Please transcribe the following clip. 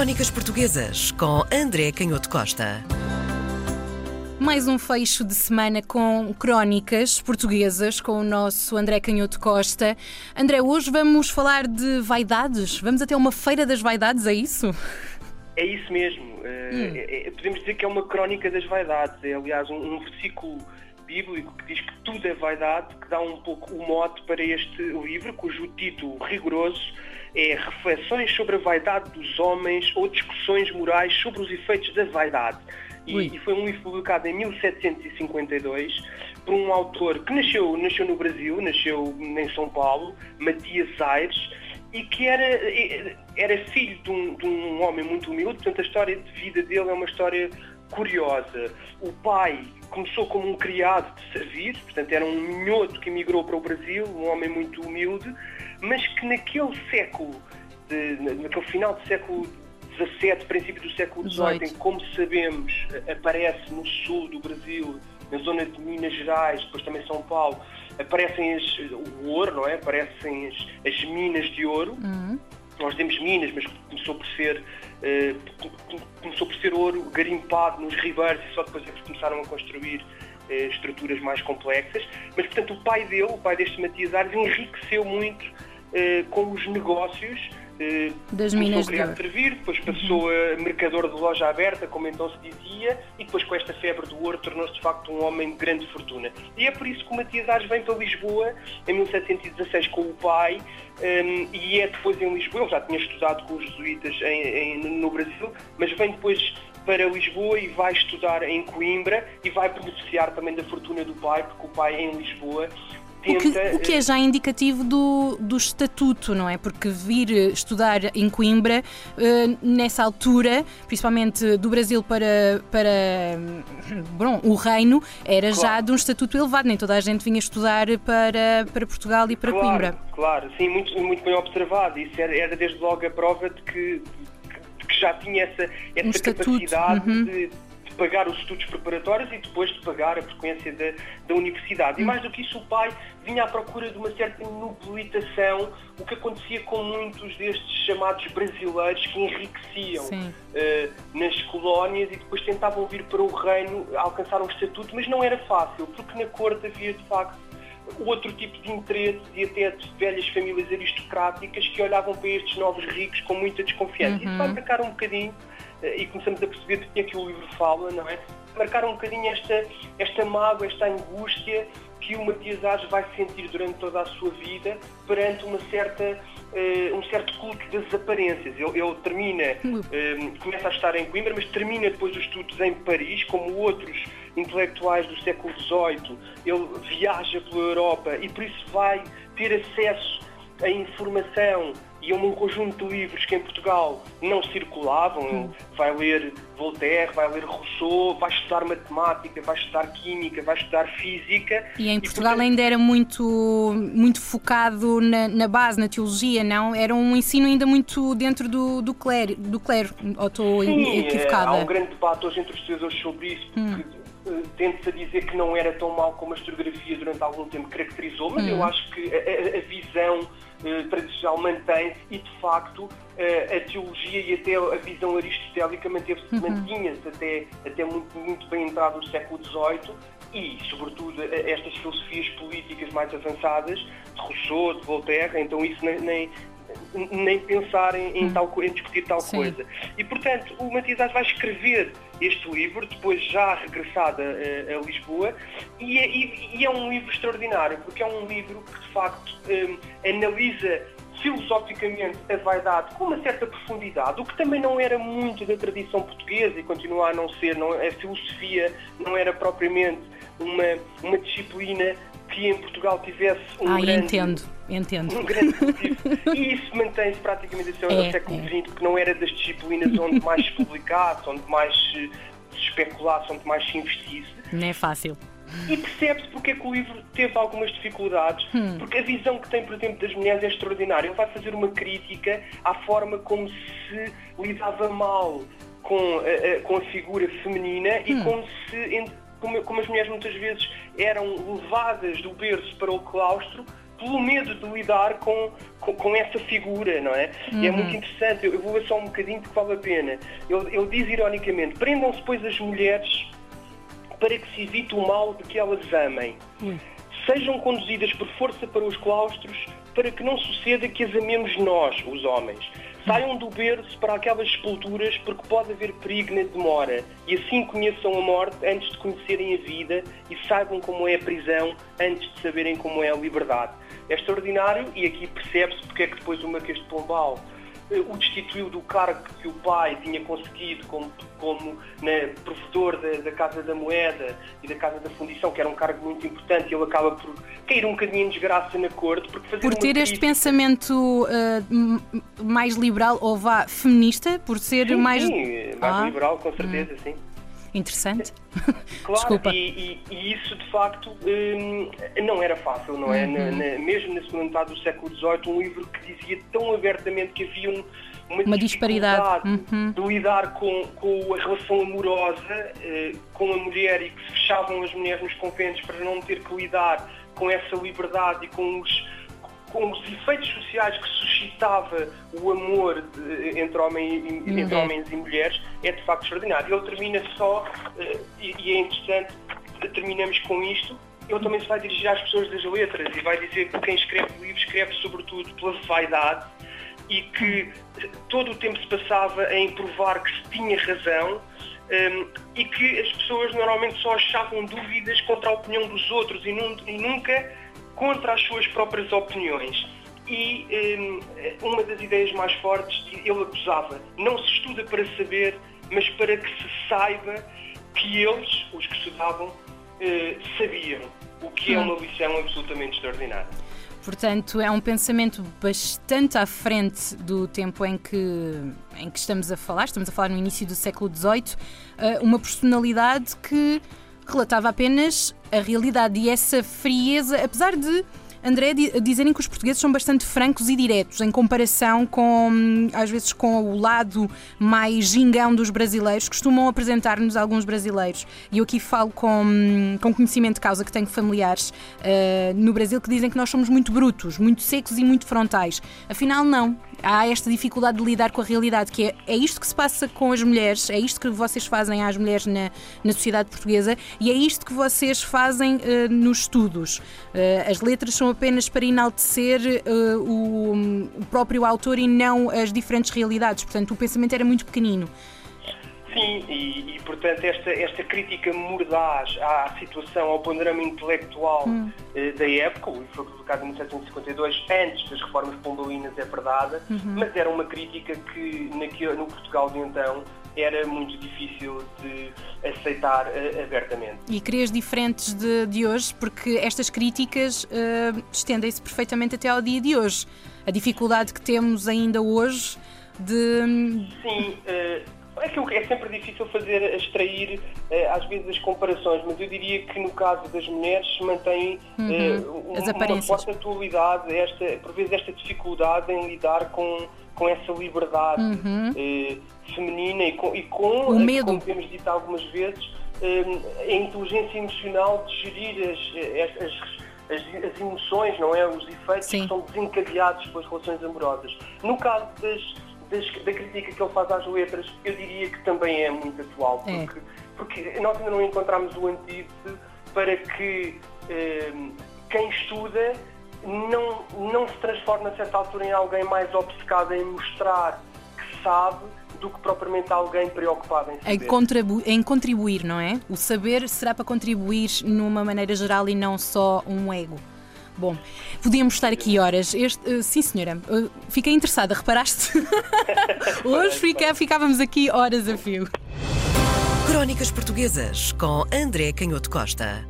Crónicas Portuguesas com André Canhoto Costa. Mais um fecho de semana com crónicas portuguesas com o nosso André Canhoto Costa. André, hoje vamos falar de vaidades. Vamos até uma feira das vaidades, é isso? É isso mesmo. Uh, é, é, podemos dizer que é uma crónica das vaidades. É, aliás, um, um, versículo bíblico que diz que tudo é vaidade, que dá um pouco o mote para este livro, cujo título rigoroso é Reflexões sobre a vaidade dos homens ou discussões morais sobre os efeitos da vaidade. E, e, foi um livro publicado em 1752 por um autor que nasceu, nasceu no Brasil, nasceu em São Paulo, Matias Aires, e que era, era filho de um, de um homem muito humilde, portanto a história de vida dele é uma história curiosa. O pai começou como um criado de servir, portanto era um minhoto que emigrou para o Brasil, um homem muito humilde, mas que naquele século, de, naquele final do século XVII, princípio do século XVIII, em como sabemos, aparece no sul do Brasil, na zona de Minas Gerais, depois também São Paulo, aparecem as, o ouro, não é? Aparecem as, as minas de ouro. Uhum. Nós dizemos minas, mas começou por ser uh, começou por ser ouro garimpado nos ribeiros e só depois é que começaram a construir uh, estruturas mais complexas. Mas portanto o pai dele, o pai deste Matias Ares, enriqueceu muito com os negócios eh, das minas de ouro. servir, depois passou a mercador de loja aberta, como então se dizia, e depois com esta febre do ouro tornou-se de facto um homem de grande fortuna. E é por isso que o Matias Ares vem para Lisboa em 1716 com o pai, um, ehm, e é depois em Lisboa, ele já tinha estudado com os jesuítas em, em, no Brasil, mas vem depois para Lisboa e vai estudar em Coimbra e vai beneficiar também da fortuna do pai, porque o pai é em Lisboa Tenta... O, que, o que é já indicativo do, do estatuto, não é? Porque vir estudar em Coimbra, uh, nessa altura, principalmente do Brasil para, para bom, o Reino, era claro. já de um estatuto elevado, nem toda a gente vinha estudar para, para Portugal e para claro, Coimbra. Claro, sim, muito, muito bem observado. Isso era, era desde logo a prova de que, que já tinha essa, essa um capacidade uhum. de pagar os estudos preparatórios e depois de pagar a frequência da, da universidade. E mais do que isso, o pai vinha à procura de uma certa nobilitação, o que acontecia com muitos destes chamados brasileiros que enriqueciam uh, nas colónias e depois tentavam vir para o reino alcançar um estatuto, mas não era fácil, porque na corte havia de facto outro tipo de interesse e até de velhas famílias aristocráticas que olhavam para estes novos ricos com muita desconfiança. Uhum. Isso vai marcar um bocadinho e começamos a perceber do que é que o livro fala, não é? Marcar um bocadinho esta, esta mágoa, esta angústia que o Matias Ares vai sentir durante toda a sua vida perante uma certa, uh, um certo culto das aparências. Ele, ele termina, uh, começa a estar em Coimbra, mas termina depois os estudos em Paris, como outros intelectuais do século XVIII. Ele viaja pela Europa e por isso vai ter acesso a informação e um conjunto de livros que em Portugal não circulavam. Vai ler Voltaire, vai ler Rousseau, vai estudar matemática, vai estudar química, vai estudar física. E em Portugal e, portanto, ainda era muito, muito focado na, na, base, na teologia, não? Era um ensino ainda muito dentro do, do clero, do clero ou estou Sim, equivocada? há um grande debate hoje entre os estudiosos sobre isso, porque hum. tende-se a dizer que não era tão mal como a historiografia durante algum tempo caracterizou, mas hum. eu acho que a, a visão eh, tradicional mantém-se e, de facto, eh, a teologia e até a visão aristotélica manteve-se, uhum. mantinha-se até, até muito, muito bem entrado no século XVIII e, sobretudo, estas filosofias políticas mais avançadas de Rousseau, de Voltaire, então isso nem, nem nem pensar em, em, hum. tal, em discutir tal Sim. coisa. E, portanto, o Matias vai escrever este livro, depois já regressado a, a Lisboa, e é, e, e é, um livro extraordinário, porque é um livro que, de facto, um, analisa filosoficamente a vaidade com uma certa profundidade, o que também não era muito da tradição portuguesa e continua a não ser, não, a filosofia não era propriamente uma, uma disciplina que em Portugal tivesse um ah, grande... entendo, entendo. Um grande e isso mantém-se praticamente até o é, século XX, é. porque não era das disciplinas onde mais se publicasse, onde mais se especulasse, onde mais se investisse. Não é fácil. E percebe-se porque é que o livro teve algumas dificuldades, hum. porque a visão que tem, por exemplo, das mulheres é extraordinária. Ele vai fazer uma crítica à forma como se lidava mal com a, com a figura feminina e hum. como se como, como as mulheres muitas vezes eram levadas do berço para o claustro pelo medo de lidar com, com, com essa figura, não é? Uhum. E é muito interessante, eu, eu, vou ver só um bocadinho porque vale a pena. Ele, ele diz ironicamente: prendam-se, pois, as mulheres para que se evite o mal de que elas amem. Uhum. Sejam conduzidas por força para os claustros para que não suceda que as amemos nós, os homens. Saiam do berço para aquelas sepulturas porque pode haver perigo na demora e assim conheçam a morte antes de conhecerem a vida e saibam como é a prisão antes de saberem como é a liberdade. É extraordinário e aqui percebe-se porque é que depois o Marquês de Pombal o destituiu do cargo que o pai tinha conseguido como, como né, provedor da, da, Casa da Moeda e da Casa da Fundição, que era um cargo muito importante, e ele acaba por cair um bocadinho em desgraça na corte. Porque fazer por ter este pensamento uh, mais liberal ou vá feminista, por ser sim, mais. Sim, mais ah. liberal, com certeza, hum. sim. Interessante. Claro, Desculpa. E, e, e, isso de facto hum, não era fácil, não é? Uhum. Na, na, mesmo na segunda metade do século XVIII, um livro que dizia tão abertamente que havia um, uma, uma disparidade uhum. de lidar com, com a relação amorosa uh, com a mulher e que se fechavam as mulheres nos conventos para não ter que lidar com essa liberdade e com os com os efeitos sociais que suscitava o amor de, entre, homem e, entre homens e mulheres é de facto extraordinário. Ele termina só, uh, e, e, é interessante, terminamos com isto. Ele também se vai dirigir às pessoas das letras e vai dizer que quem escreve o livro escreve sobretudo pela vaidade e que todo o tempo se passava em provar que se tinha razão um, e que as pessoas normalmente só achavam dúvidas contra a opinião dos outros e, num, e nunca contra as suas próprias opiniões. E um, uma das ideias mais fortes, ele acusava, não se estuda para saber, mas para que se saiba que eles, os que estudavam, uh, sabiam, o que é uma lição absolutamente extraordinária. Portanto, é um pensamento bastante à frente do tempo em que, em que estamos a falar. Estamos a falar no início do século XVIII. Eh, uma personalidade que relatava apenas a realidade e essa frieza, apesar de André, dizerem que os portugueses são bastante francos e diretos em comparação com, às vezes, com o lado mais gingão dos brasileiros, costumam apresentar-nos alguns brasileiros. E eu aqui falo com, com conhecimento de causa que tenho familiares uh, no Brasil que dizem que nós somos muito brutos, muito secos e muito frontais. Afinal, não há esta dificuldade de lidar com a realidade, que é, é isto que se passa com as mulheres, é isto que vocês fazem às mulheres na, na sociedade portuguesa e é isto que vocês fazem uh, nos estudos. Uh, as letras são apenas para enaltecer uh, o, o próprio autor e não as diferentes realidades, portanto o pensamento era muito pequenino. Sim, e, e, portanto esta, esta crítica mordaz à situação, ao panorama intelectual hum. eh, da época, o livro foi publicado em 1752, antes das reformas pombalinas, é verdade, uhum. mas era uma crítica que naquele, no Portugal de então era muito difícil de aceitar uh, abertamente. E crias diferentes de, de hoje, porque estas críticas uh, estendem-se perfeitamente até ao dia de hoje. A dificuldade que temos ainda hoje de. Sim. Uh, é que é sempre difícil fazer, extrair eh, às vezes as comparações, mas eu diria que no caso das mulheres se mantém uhum. uh, uma forte atualidade, esta, por vezes esta dificuldade em lidar com, com essa liberdade uhum. uh, feminina e com, e com o medo. como temos dito algumas vezes, uh, a inteligência emocional de gerir as, as, as, as emoções, não é? Os efeitos Sim. que são desencadeados pelas relações amorosas. No caso das da crítica que ele faz às letras, eu diria que também é muito atual, é. porque, é. porque nós ainda não encontramos o antídoto para que eh, quem estuda não, não se transforme a certa altura em alguém mais obcecado em mostrar que sabe do que propriamente alguém preocupado em saber. Em, contribu em contribuir, não é? O saber será para contribuir numa maneira geral e não só um ego. Bom, podíamos estar aqui horas. Este, uh, sim, senhora, uh, fiquei interessada, reparaste? Hoje fica, ficávamos aqui horas a fio. Crónicas Portuguesas com André Canhoto Costa.